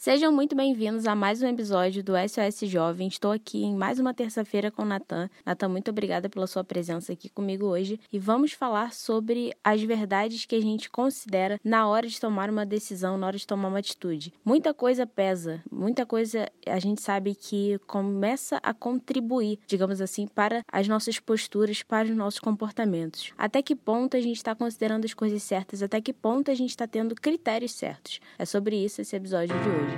Sejam muito bem-vindos a mais um episódio do SOS Jovem. Estou aqui em mais uma terça-feira com o Natan. Natan, muito obrigada pela sua presença aqui comigo hoje e vamos falar sobre as verdades que a gente considera na hora de tomar uma decisão, na hora de tomar uma atitude. Muita coisa pesa, muita coisa a gente sabe que começa a contribuir, digamos assim, para as nossas posturas, para os nossos comportamentos. Até que ponto a gente está considerando as coisas certas, até que ponto a gente está tendo critérios certos. É sobre isso esse episódio de hoje.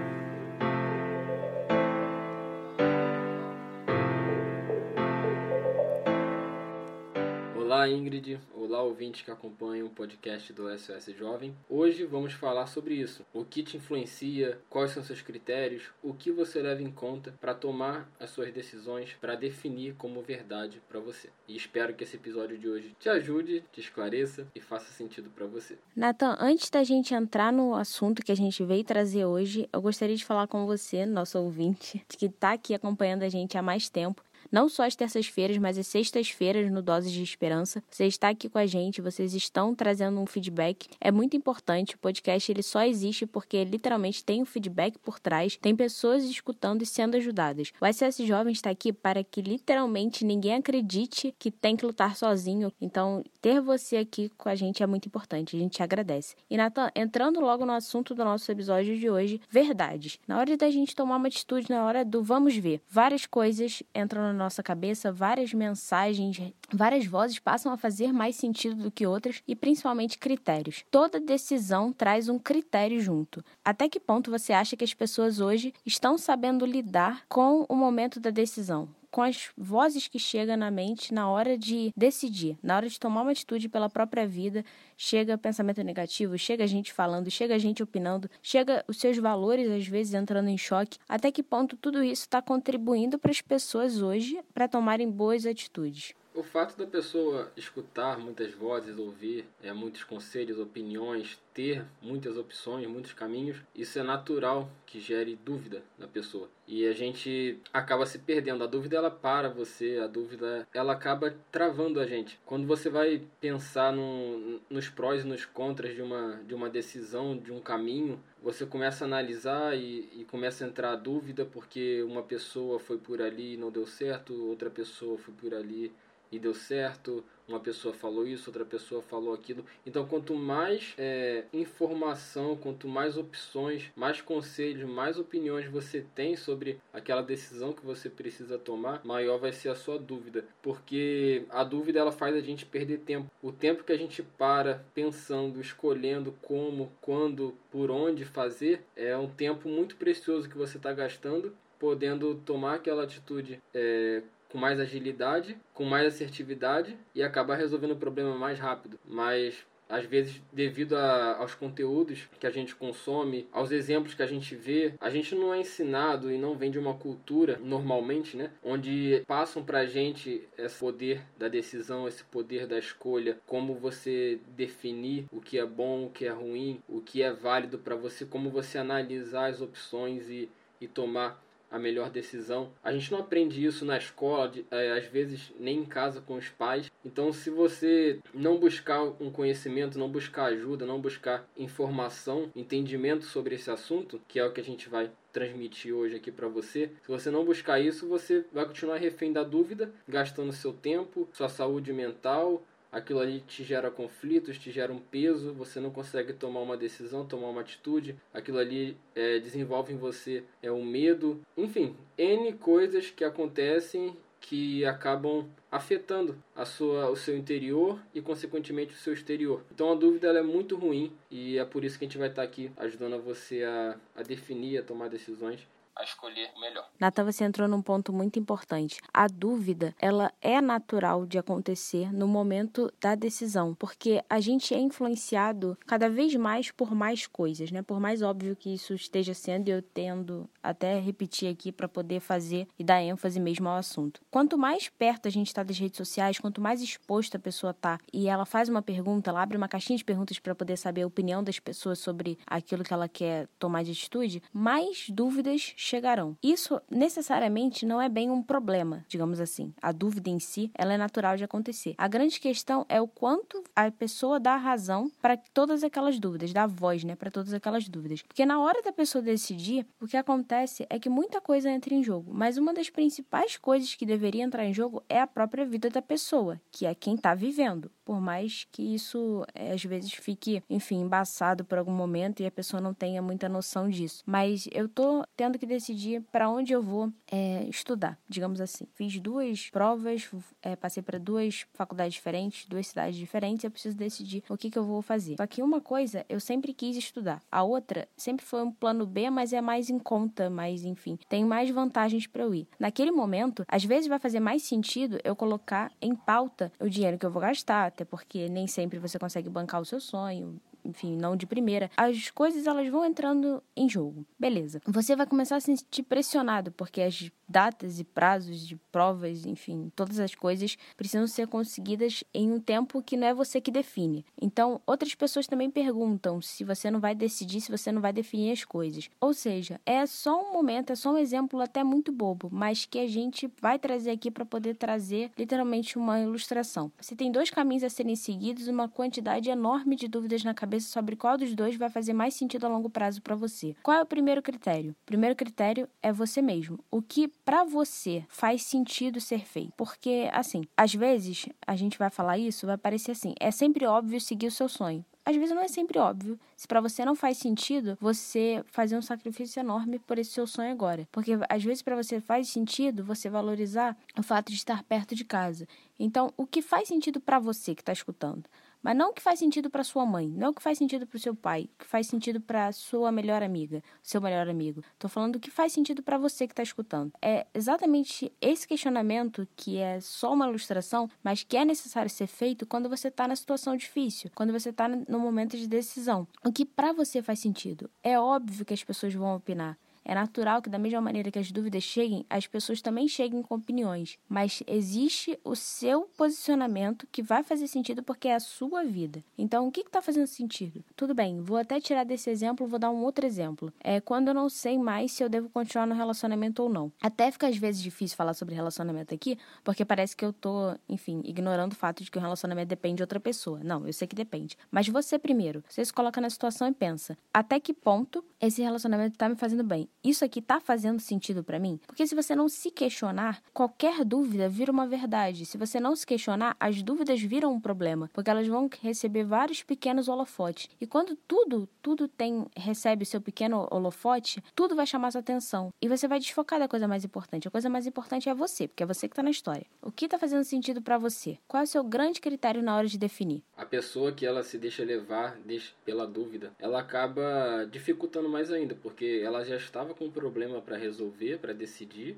Olá Ingrid, olá ouvintes que acompanham o podcast do SOS Jovem. Hoje vamos falar sobre isso. O que te influencia, quais são seus critérios, o que você leva em conta para tomar as suas decisões, para definir como verdade para você. E espero que esse episódio de hoje te ajude, te esclareça e faça sentido para você. Nathan, antes da gente entrar no assunto que a gente veio trazer hoje, eu gostaria de falar com você, nosso ouvinte, que está aqui acompanhando a gente há mais tempo não só às terças-feiras, mas às sextas-feiras no Doses de Esperança. Você está aqui com a gente, vocês estão trazendo um feedback. É muito importante. O podcast ele só existe porque literalmente tem um feedback por trás, tem pessoas escutando e sendo ajudadas. O SS Jovem está aqui para que literalmente ninguém acredite que tem que lutar sozinho. Então, ter você aqui com a gente é muito importante. A gente agradece. E Nathan, entrando logo no assunto do nosso episódio de hoje, verdades. Na hora da gente tomar uma atitude, na hora do vamos ver, várias coisas entram no nossa cabeça, várias mensagens, várias vozes passam a fazer mais sentido do que outras e principalmente critérios. Toda decisão traz um critério junto. Até que ponto você acha que as pessoas hoje estão sabendo lidar com o momento da decisão? Com as vozes que chegam na mente na hora de decidir, na hora de tomar uma atitude pela própria vida. Chega pensamento negativo, chega gente falando, chega gente opinando, chega os seus valores às vezes entrando em choque. Até que ponto tudo isso está contribuindo para as pessoas hoje para tomarem boas atitudes? O fato da pessoa escutar muitas vozes, ouvir é, muitos conselhos, opiniões, ter muitas opções, muitos caminhos, isso é natural que gere dúvida na pessoa. E a gente acaba se perdendo. A dúvida ela para você, a dúvida ela acaba travando a gente. Quando você vai pensar no, nos prós e nos contras de uma, de uma decisão, de um caminho, você começa a analisar e, e começa a entrar a dúvida porque uma pessoa foi por ali e não deu certo, outra pessoa foi por ali e deu certo, uma pessoa falou isso, outra pessoa falou aquilo. Então, quanto mais é, informação, quanto mais opções, mais conselhos, mais opiniões você tem sobre aquela decisão que você precisa tomar, maior vai ser a sua dúvida. Porque a dúvida ela faz a gente perder tempo. O tempo que a gente para pensando, escolhendo como, quando, por onde fazer, é um tempo muito precioso que você está gastando podendo tomar aquela atitude é, com mais agilidade, com mais assertividade e acabar resolvendo o problema mais rápido. Mas às vezes devido a, aos conteúdos que a gente consome, aos exemplos que a gente vê, a gente não é ensinado e não vem de uma cultura normalmente, né, onde passam pra gente esse poder da decisão, esse poder da escolha, como você definir o que é bom, o que é ruim, o que é válido para você, como você analisar as opções e, e tomar a melhor decisão. A gente não aprende isso na escola, de, é, às vezes nem em casa com os pais. Então, se você não buscar um conhecimento, não buscar ajuda, não buscar informação, entendimento sobre esse assunto, que é o que a gente vai transmitir hoje aqui para você. Se você não buscar isso, você vai continuar refém da dúvida, gastando seu tempo, sua saúde mental, aquilo ali te gera conflitos, te gera um peso, você não consegue tomar uma decisão, tomar uma atitude, aquilo ali é, desenvolve em você é um medo, enfim, N coisas que acontecem que acabam afetando a sua, o seu interior e consequentemente o seu exterior. Então a dúvida é muito ruim e é por isso que a gente vai estar aqui ajudando você a, a definir, a tomar decisões a escolher o melhor. Natan, você entrou num ponto muito importante. A dúvida, ela é natural de acontecer no momento da decisão, porque a gente é influenciado cada vez mais por mais coisas, né? Por mais óbvio que isso esteja sendo, eu tendo até repetir aqui para poder fazer e dar ênfase mesmo ao assunto. Quanto mais perto a gente está das redes sociais, quanto mais exposta a pessoa tá e ela faz uma pergunta, ela abre uma caixinha de perguntas para poder saber a opinião das pessoas sobre aquilo que ela quer tomar de atitude, mais dúvidas chegarão. Isso necessariamente não é bem um problema, digamos assim. A dúvida em si, ela é natural de acontecer. A grande questão é o quanto a pessoa dá razão para todas aquelas dúvidas, dá voz, né, para todas aquelas dúvidas. Porque na hora da pessoa decidir, o que acontece é que muita coisa entra em jogo, mas uma das principais coisas que deveria entrar em jogo é a própria vida da pessoa, que é quem está vivendo. Por mais que isso é, às vezes fique, enfim, embaçado por algum momento e a pessoa não tenha muita noção disso. Mas eu tô tendo que decidir para onde eu vou é, estudar, digamos assim. Fiz duas provas, é, passei para duas faculdades diferentes, duas cidades diferentes, eu preciso decidir o que, que eu vou fazer. Só que uma coisa eu sempre quis estudar, a outra sempre foi um plano B, mas é mais em conta, mas enfim, tem mais vantagens para eu ir. Naquele momento, às vezes vai fazer mais sentido eu colocar em pauta o dinheiro que eu vou gastar, até porque nem sempre você consegue bancar o seu sonho, enfim, não de primeira, as coisas elas vão entrando em jogo. Beleza. Você vai começar a se sentir pressionado, porque as datas e prazos de provas, enfim, todas as coisas precisam ser conseguidas em um tempo que não é você que define. Então, outras pessoas também perguntam se você não vai decidir, se você não vai definir as coisas. Ou seja, é só um momento, é só um exemplo até muito bobo, mas que a gente vai trazer aqui para poder trazer literalmente uma ilustração. Você tem dois caminhos a serem seguidos, uma quantidade enorme de dúvidas na cabeça sobre qual dos dois vai fazer mais sentido a longo prazo para você. Qual é o primeiro critério? O primeiro critério é você mesmo. O que para você faz sentido ser feito. Porque, assim, às vezes a gente vai falar isso, vai parecer assim: é sempre óbvio seguir o seu sonho às vezes não é sempre óbvio. Se para você não faz sentido, você fazer um sacrifício enorme por esse seu sonho agora. Porque às vezes para você faz sentido você valorizar o fato de estar perto de casa. Então, o que faz sentido para você que está escutando? Mas não o que faz sentido para sua mãe, não o que faz sentido para o seu pai, o que faz sentido para sua melhor amiga, seu melhor amigo. Estou falando o que faz sentido para você que está escutando. É exatamente esse questionamento que é só uma ilustração, mas que é necessário ser feito quando você está na situação difícil, quando você está no momento de decisão. O que para você faz sentido? É óbvio que as pessoas vão opinar. É natural que, da mesma maneira que as dúvidas cheguem, as pessoas também cheguem com opiniões. Mas existe o seu posicionamento que vai fazer sentido porque é a sua vida. Então, o que está fazendo sentido? Tudo bem, vou até tirar desse exemplo, vou dar um outro exemplo. É quando eu não sei mais se eu devo continuar no relacionamento ou não. Até fica às vezes difícil falar sobre relacionamento aqui, porque parece que eu tô, enfim, ignorando o fato de que o relacionamento depende de outra pessoa. Não, eu sei que depende. Mas você primeiro, você se coloca na situação e pensa: até que ponto esse relacionamento está me fazendo bem? Isso aqui tá fazendo sentido para mim? Porque se você não se questionar, qualquer dúvida vira uma verdade. Se você não se questionar, as dúvidas viram um problema, porque elas vão receber vários pequenos holofotes. E quando tudo, tudo tem recebe seu pequeno holofote, tudo vai chamar sua atenção e você vai desfocar da coisa mais importante. A coisa mais importante é você, porque é você que tá na história. O que tá fazendo sentido para você? Qual é o seu grande critério na hora de definir? A pessoa que ela se deixa levar deixa, pela dúvida, ela acaba dificultando mais ainda, porque ela já estava com um problema para resolver, para decidir,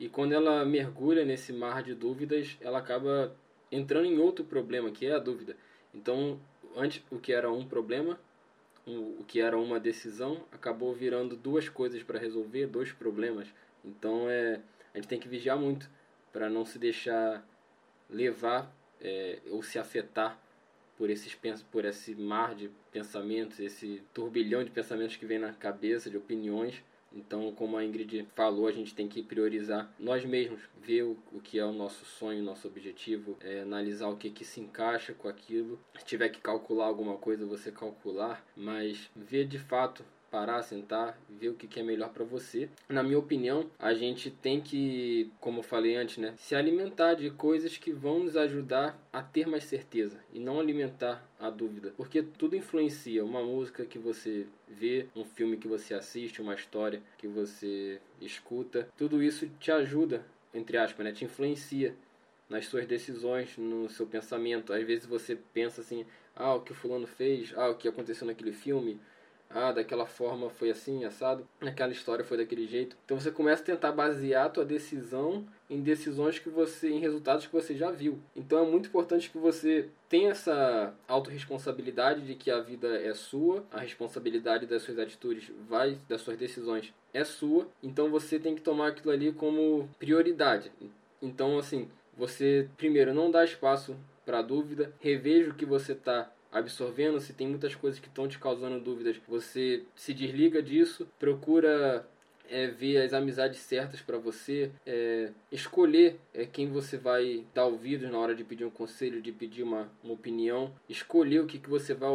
e quando ela mergulha nesse mar de dúvidas, ela acaba entrando em outro problema, que é a dúvida. Então, antes o que era um problema, o que era uma decisão, acabou virando duas coisas para resolver, dois problemas. Então, é, a gente tem que vigiar muito para não se deixar levar é, ou se afetar por esses por esse mar de pensamentos, esse turbilhão de pensamentos que vem na cabeça, de opiniões então, como a Ingrid falou, a gente tem que priorizar nós mesmos, ver o, que é o nosso sonho, nosso objetivo, é, analisar o que, que se encaixa com aquilo. Se tiver que calcular alguma coisa, você calcular, mas ver de fato parar, sentar, ver o que é melhor para você. Na minha opinião, a gente tem que, como eu falei antes, né, se alimentar de coisas que vão nos ajudar a ter mais certeza e não alimentar a dúvida, porque tudo influencia. Uma música que você vê, um filme que você assiste, uma história que você escuta, tudo isso te ajuda, entre aspas, né, te influencia nas suas decisões, no seu pensamento. Às vezes você pensa assim: ah, o que o fulano fez, ah, o que aconteceu naquele filme, ah, daquela forma foi assim, assado, aquela história foi daquele jeito. Então você começa a tentar basear a tua decisão em decisões que você, em resultados que você já viu. Então é muito importante que você tenha essa autorresponsabilidade de que a vida é sua, a responsabilidade das suas atitudes vai, das suas decisões é sua. Então você tem que tomar aquilo ali como prioridade. Então assim, você primeiro não dá espaço para dúvida, reveja o que você está absorvendo, se tem muitas coisas que estão te causando dúvidas, você se desliga disso, procura é ver as amizades certas para você, é escolher é, quem você vai dar ouvidos na hora de pedir um conselho, de pedir uma, uma opinião, escolher o que, que você vai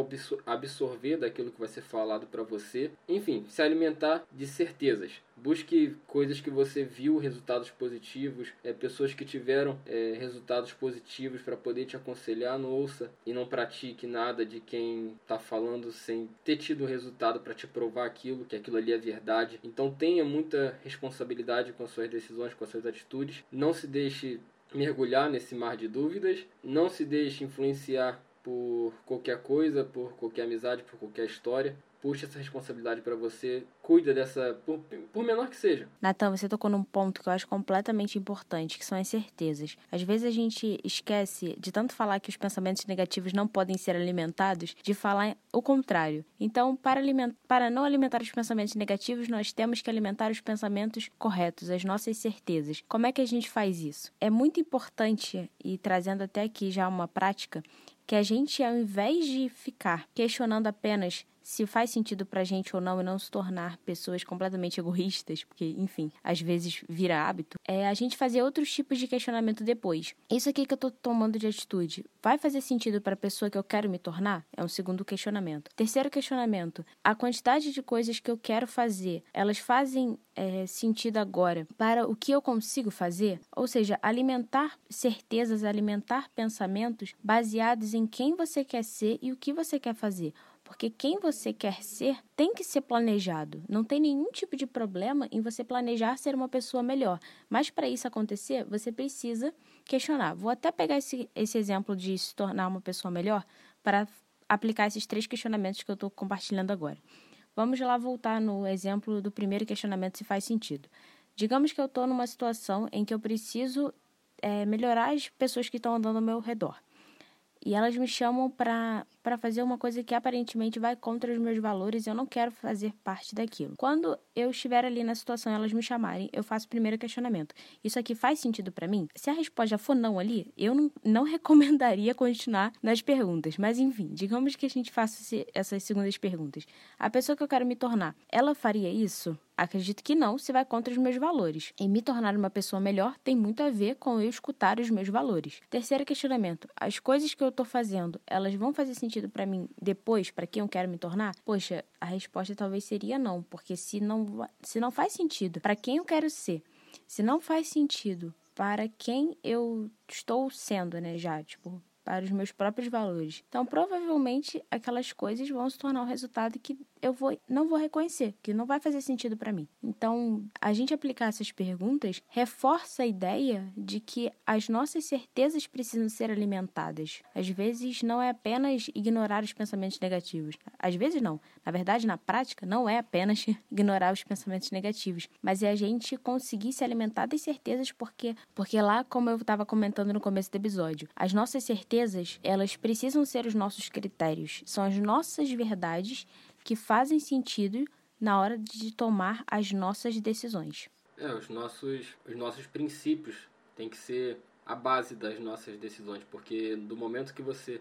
absorver daquilo que vai ser falado para você, enfim, se alimentar de certezas. Busque coisas que você viu resultados positivos, é, pessoas que tiveram é, resultados positivos para poder te aconselhar. Não ouça e não pratique nada de quem está falando sem ter tido resultado para te provar aquilo, que aquilo ali é verdade. Então tenha muita responsabilidade com as suas decisões, com as suas atitudes. Não se deixe mergulhar nesse mar de dúvidas. Não se deixe influenciar por qualquer coisa, por qualquer amizade, por qualquer história puxa essa responsabilidade para você, cuida dessa, por, por menor que seja. Natan, você tocou num ponto que eu acho completamente importante, que são as certezas. Às vezes a gente esquece de tanto falar que os pensamentos negativos não podem ser alimentados, de falar o contrário. Então, para, aliment... para não alimentar os pensamentos negativos, nós temos que alimentar os pensamentos corretos, as nossas certezas. Como é que a gente faz isso? É muito importante, e trazendo até aqui já uma prática, que a gente, ao invés de ficar questionando apenas se faz sentido pra gente ou não e não se tornar pessoas completamente egoístas, porque, enfim, às vezes vira hábito, é a gente fazer outros tipos de questionamento depois. Isso aqui que eu tô tomando de atitude, vai fazer sentido para a pessoa que eu quero me tornar? É um segundo questionamento. Terceiro questionamento, a quantidade de coisas que eu quero fazer, elas fazem é, sentido agora para o que eu consigo fazer? Ou seja, alimentar certezas, alimentar pensamentos baseados em quem você quer ser e o que você quer fazer. Porque quem você quer ser tem que ser planejado. Não tem nenhum tipo de problema em você planejar ser uma pessoa melhor. Mas para isso acontecer, você precisa questionar. Vou até pegar esse, esse exemplo de se tornar uma pessoa melhor para aplicar esses três questionamentos que eu estou compartilhando agora. Vamos lá voltar no exemplo do primeiro questionamento, se faz sentido. Digamos que eu estou numa situação em que eu preciso é, melhorar as pessoas que estão andando ao meu redor. E elas me chamam para fazer uma coisa que aparentemente vai contra os meus valores eu não quero fazer parte daquilo. Quando eu estiver ali na situação e elas me chamarem, eu faço o primeiro questionamento. Isso aqui faz sentido para mim? Se a resposta for não ali, eu não, não recomendaria continuar nas perguntas. Mas enfim, digamos que a gente faça essas segundas perguntas. A pessoa que eu quero me tornar, ela faria isso? Acredito que não, se vai contra os meus valores. E me tornar uma pessoa melhor tem muito a ver com eu escutar os meus valores. Terceiro questionamento: as coisas que eu estou fazendo, elas vão fazer sentido para mim depois, para quem eu quero me tornar? Poxa, a resposta talvez seria não, porque se não, se não faz sentido para quem eu quero ser, se não faz sentido para quem eu estou sendo, né, já, tipo, para os meus próprios valores. Então, provavelmente aquelas coisas vão se tornar um resultado que eu vou, não vou reconhecer, que não vai fazer sentido para mim. Então, a gente aplicar essas perguntas reforça a ideia de que as nossas certezas precisam ser alimentadas. Às vezes, não é apenas ignorar os pensamentos negativos. Às vezes, não. Na verdade, na prática, não é apenas ignorar os pensamentos negativos, mas é a gente conseguir se alimentar das certezas, porque, porque lá, como eu estava comentando no começo do episódio, as nossas certezas, elas precisam ser os nossos critérios, são as nossas verdades que fazem sentido na hora de tomar as nossas decisões. É, os nossos, os nossos princípios têm que ser a base das nossas decisões, porque do momento que você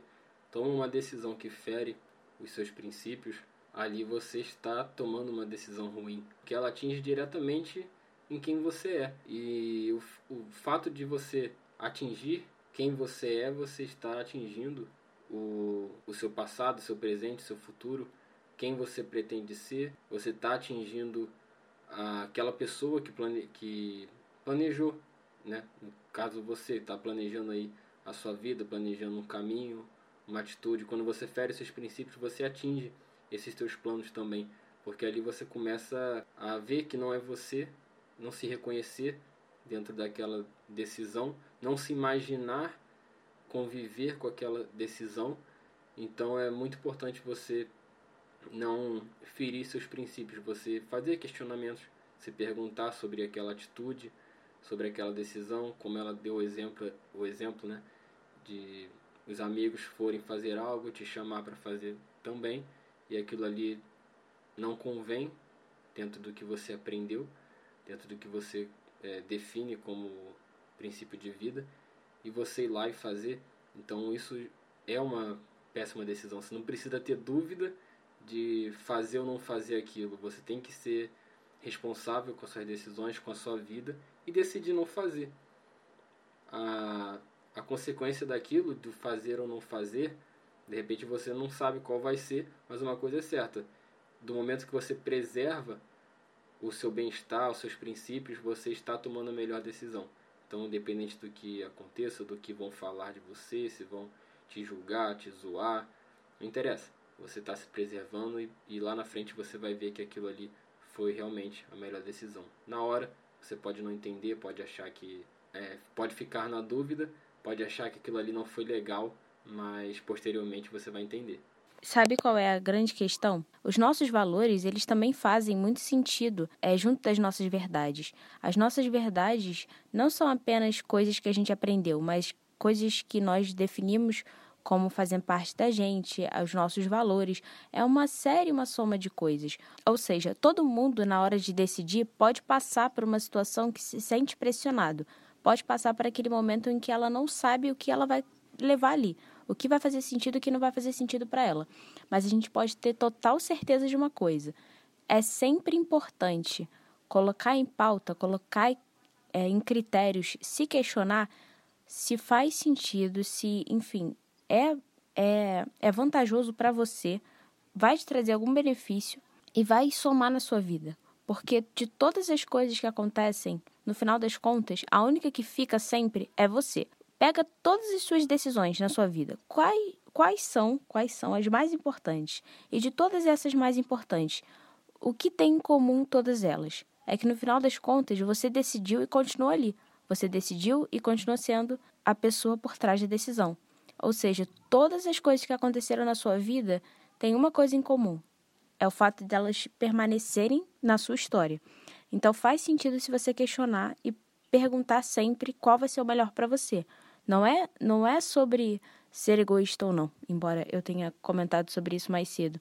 toma uma decisão que fere os seus princípios, ali você está tomando uma decisão ruim, que ela atinge diretamente em quem você é. E o, o fato de você atingir quem você é, você está atingindo o, o seu passado, o seu presente, o seu futuro quem você pretende ser, você está atingindo aquela pessoa que, plane, que planejou, né? No caso você está planejando aí a sua vida, planejando um caminho, uma atitude. Quando você fere seus princípios, você atinge esses seus planos também, porque ali você começa a ver que não é você, não se reconhecer dentro daquela decisão, não se imaginar conviver com aquela decisão. Então é muito importante você não ferir seus princípios, você fazer questionamentos, se perguntar sobre aquela atitude, sobre aquela decisão, como ela deu o exemplo, o exemplo, né, de os amigos forem fazer algo, te chamar para fazer também, e aquilo ali não convém dentro do que você aprendeu, dentro do que você é, define como princípio de vida, e você ir lá e fazer. Então isso é uma péssima decisão. Você não precisa ter dúvida de fazer ou não fazer aquilo. Você tem que ser responsável com suas decisões, com a sua vida e decidir não fazer. A, a consequência daquilo, do fazer ou não fazer, de repente você não sabe qual vai ser, mas uma coisa é certa: do momento que você preserva o seu bem-estar, os seus princípios, você está tomando a melhor decisão. Então, independente do que aconteça, do que vão falar de você, se vão te julgar, te zoar, não interessa. Você está se preservando e, e lá na frente você vai ver que aquilo ali foi realmente a melhor decisão. Na hora, você pode não entender, pode achar que. É, pode ficar na dúvida, pode achar que aquilo ali não foi legal, mas posteriormente você vai entender. Sabe qual é a grande questão? Os nossos valores, eles também fazem muito sentido é, junto das nossas verdades. As nossas verdades não são apenas coisas que a gente aprendeu, mas coisas que nós definimos como fazem parte da gente, os nossos valores. É uma série, uma soma de coisas. Ou seja, todo mundo, na hora de decidir, pode passar por uma situação que se sente pressionado. Pode passar por aquele momento em que ela não sabe o que ela vai levar ali. O que vai fazer sentido e o que não vai fazer sentido para ela. Mas a gente pode ter total certeza de uma coisa. É sempre importante colocar em pauta, colocar é, em critérios, se questionar se faz sentido, se, enfim, é, é, é vantajoso para você, vai te trazer algum benefício e vai somar na sua vida. Porque de todas as coisas que acontecem, no final das contas, a única que fica sempre é você. Pega todas as suas decisões na sua vida. Quais, quais são, quais são as mais importantes? E de todas essas mais importantes, o que tem em comum todas elas? É que no final das contas você decidiu e continua ali. Você decidiu e continua sendo a pessoa por trás da decisão. Ou seja, todas as coisas que aconteceram na sua vida têm uma coisa em comum: é o fato delas permanecerem na sua história. Então faz sentido se você questionar e perguntar sempre qual vai ser o melhor para você. Não é, não é sobre ser egoísta ou não, embora eu tenha comentado sobre isso mais cedo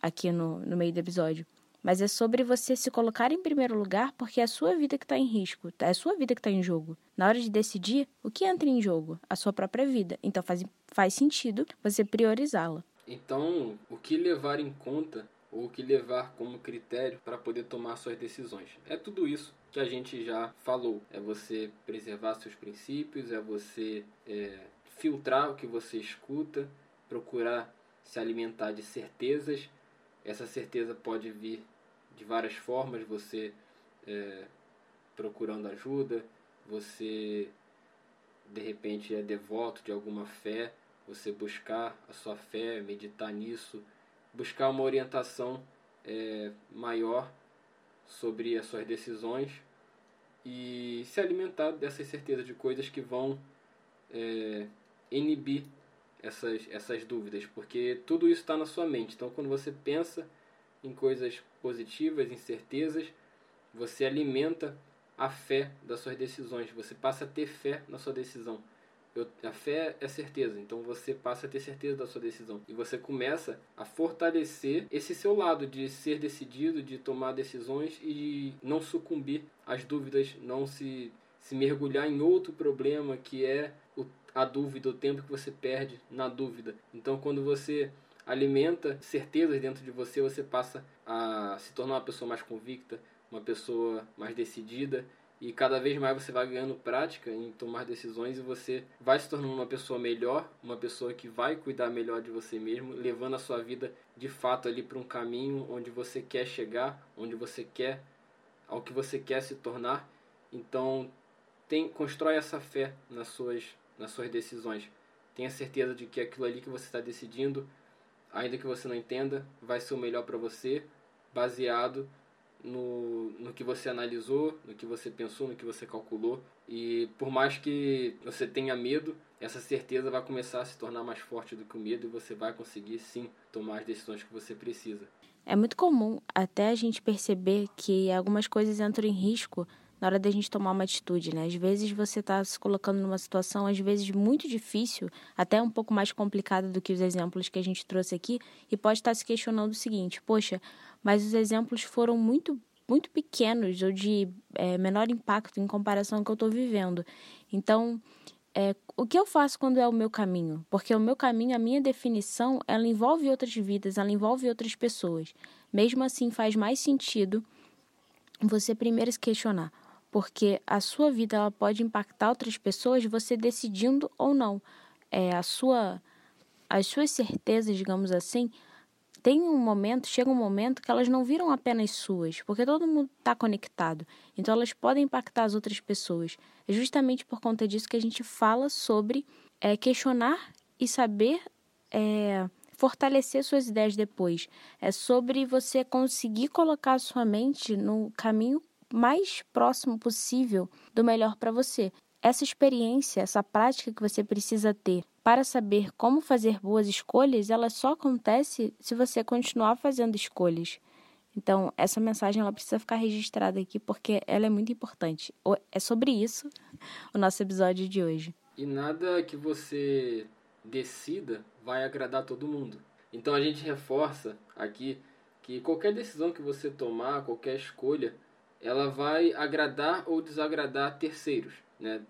aqui no, no meio do episódio mas é sobre você se colocar em primeiro lugar porque é a sua vida que está em risco, é a sua vida que está em jogo. Na hora de decidir, o que entra em jogo? A sua própria vida. Então faz, faz sentido você priorizá-la. Então, o que levar em conta ou o que levar como critério para poder tomar suas decisões? É tudo isso que a gente já falou. É você preservar seus princípios, é você é, filtrar o que você escuta, procurar se alimentar de certezas. Essa certeza pode vir de várias formas, você é, procurando ajuda, você de repente é devoto de alguma fé, você buscar a sua fé, meditar nisso, buscar uma orientação é, maior sobre as suas decisões e se alimentar dessas certezas de coisas que vão é, inibir essas, essas dúvidas, porque tudo isso está na sua mente. Então, quando você pensa em coisas positivas, em certezas, você alimenta a fé das suas decisões, você passa a ter fé na sua decisão. Eu, a fé é certeza, então você passa a ter certeza da sua decisão. E você começa a fortalecer esse seu lado de ser decidido, de tomar decisões e não sucumbir às dúvidas, não se, se mergulhar em outro problema que é o, a dúvida, o tempo que você perde na dúvida. Então, quando você alimenta certezas dentro de você, você passa a se tornar uma pessoa mais convicta, uma pessoa mais decidida e cada vez mais você vai ganhando prática em tomar decisões e você vai se tornando uma pessoa melhor, uma pessoa que vai cuidar melhor de você mesmo, levando a sua vida de fato ali para um caminho onde você quer chegar, onde você quer ao que você quer se tornar. Então, tem constrói essa fé nas suas nas suas decisões. Tenha certeza de que aquilo ali que você está decidindo ainda que você não entenda, vai ser o melhor para você, baseado no, no que você analisou, no que você pensou, no que você calculou. E por mais que você tenha medo, essa certeza vai começar a se tornar mais forte do que o medo e você vai conseguir sim tomar as decisões que você precisa. É muito comum até a gente perceber que algumas coisas entram em risco na hora da gente tomar uma atitude, né? Às vezes você está se colocando numa situação, às vezes muito difícil, até um pouco mais complicada do que os exemplos que a gente trouxe aqui, e pode estar tá se questionando o seguinte: poxa, mas os exemplos foram muito muito pequenos ou de é, menor impacto em comparação ao que eu estou vivendo. Então, é, o que eu faço quando é o meu caminho? Porque o meu caminho, a minha definição, ela envolve outras vidas, ela envolve outras pessoas. Mesmo assim, faz mais sentido você primeiro se questionar, porque a sua vida ela pode impactar outras pessoas você decidindo ou não. É a sua as suas certezas, digamos assim, tem um momento, chega um momento que elas não viram apenas suas, porque todo mundo está conectado. Então elas podem impactar as outras pessoas. É justamente por conta disso que a gente fala sobre é, questionar e saber é, fortalecer suas ideias depois. É sobre você conseguir colocar a sua mente no caminho mais próximo possível do melhor para você. Essa experiência, essa prática que você precisa ter para saber como fazer boas escolhas, ela só acontece se você continuar fazendo escolhas. Então, essa mensagem ela precisa ficar registrada aqui porque ela é muito importante. É sobre isso o nosso episódio de hoje. E nada que você decida vai agradar todo mundo. Então a gente reforça aqui que qualquer decisão que você tomar, qualquer escolha, ela vai agradar ou desagradar terceiros, né?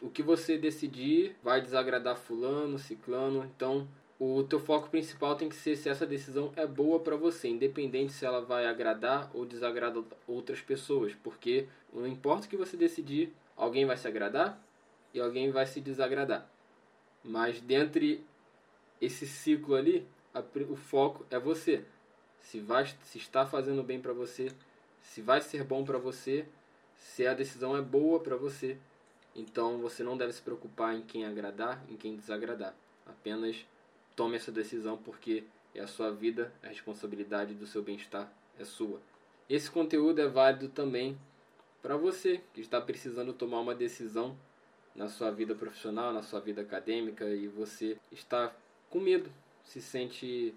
o que você decidir vai desagradar fulano, ciclano, então o teu foco principal tem que ser se essa decisão é boa para você, independente se ela vai agradar ou desagradar outras pessoas, porque não importa o que você decidir, alguém vai se agradar e alguém vai se desagradar. Mas dentre esse ciclo ali, a, o foco é você. Se vai se está fazendo bem para você, se vai ser bom para você, se a decisão é boa para você então você não deve se preocupar em quem agradar, em quem desagradar. Apenas tome essa decisão porque é a sua vida, a responsabilidade do seu bem-estar é sua. Esse conteúdo é válido também para você que está precisando tomar uma decisão na sua vida profissional, na sua vida acadêmica e você está com medo, se sente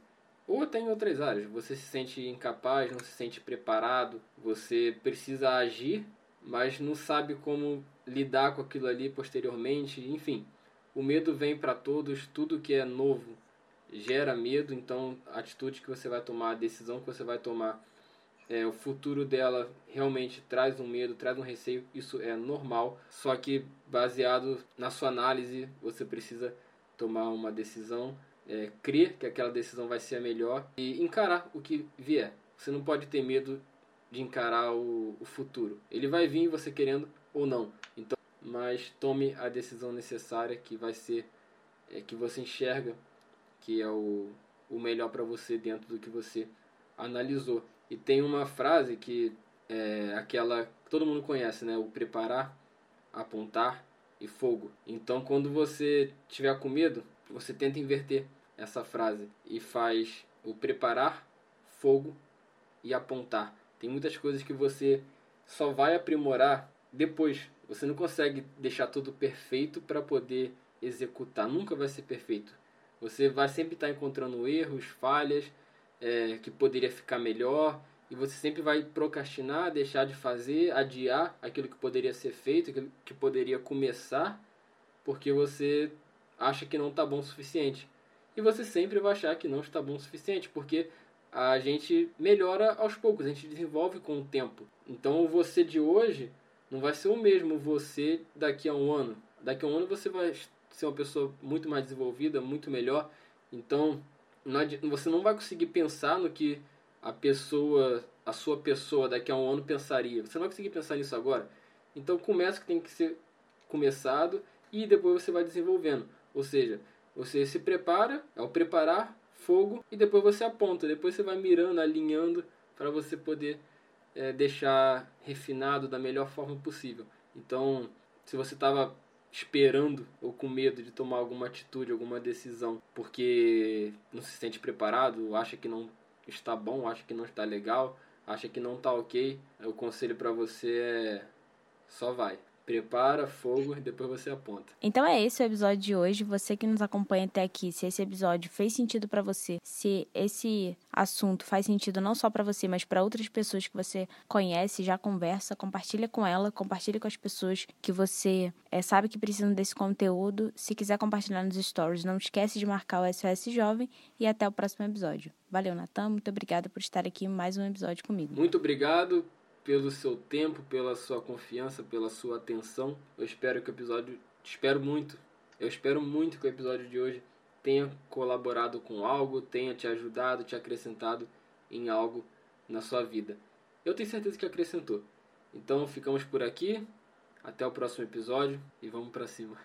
ou até em outras áreas, você se sente incapaz, não se sente preparado, você precisa agir, mas não sabe como lidar com aquilo ali posteriormente, enfim. O medo vem para todos, tudo que é novo gera medo, então a atitude que você vai tomar, a decisão que você vai tomar, é, o futuro dela realmente traz um medo, traz um receio, isso é normal, só que baseado na sua análise, você precisa tomar uma decisão, é, crer que aquela decisão vai ser a melhor e encarar o que vier. Você não pode ter medo de encarar o, o futuro. Ele vai vir você querendo ou não. Então, mas tome a decisão necessária que vai ser é, que você enxerga que é o, o melhor para você dentro do que você analisou. E tem uma frase que é aquela que todo mundo conhece, né? O preparar, apontar e fogo. Então, quando você tiver com medo, você tenta inverter essa frase e faz o preparar, fogo e apontar. Tem muitas coisas que você só vai aprimorar depois. Você não consegue deixar tudo perfeito para poder executar. Nunca vai ser perfeito. Você vai sempre estar tá encontrando erros, falhas, é, que poderia ficar melhor. E você sempre vai procrastinar, deixar de fazer, adiar aquilo que poderia ser feito, aquilo que poderia começar, porque você acha que não está bom o suficiente. E você sempre vai achar que não está bom o suficiente, porque a gente melhora aos poucos, a gente desenvolve com o tempo. Então você de hoje não vai ser o mesmo você daqui a um ano. Daqui a um ano você vai ser uma pessoa muito mais desenvolvida, muito melhor. Então, você não vai conseguir pensar no que a pessoa, a sua pessoa daqui a um ano pensaria. Você não vai conseguir pensar nisso agora. Então, começa que tem que ser começado e depois você vai desenvolvendo. Ou seja, você se prepara, ao preparar fogo e depois você aponta, depois você vai mirando, alinhando para você poder é, deixar refinado da melhor forma possível. Então, se você estava esperando ou com medo de tomar alguma atitude, alguma decisão, porque não se sente preparado, acha que não está bom, acha que não está legal, acha que não está ok, o conselho para você é só vai prepara fogo e depois você aponta. Então é esse o episódio de hoje. Você que nos acompanha até aqui, se esse episódio fez sentido para você, se esse assunto faz sentido não só para você, mas para outras pessoas que você conhece, já conversa, compartilha com ela, compartilha com as pessoas que você é, sabe que precisam desse conteúdo. Se quiser compartilhar nos stories, não esquece de marcar o SOS Jovem e até o próximo episódio. Valeu, Natan. Muito obrigada por estar aqui em mais um episódio comigo. Muito obrigado pelo seu tempo, pela sua confiança, pela sua atenção. Eu espero que o episódio, espero muito. Eu espero muito que o episódio de hoje tenha colaborado com algo, tenha te ajudado, te acrescentado em algo na sua vida. Eu tenho certeza que acrescentou. Então ficamos por aqui. Até o próximo episódio e vamos para cima.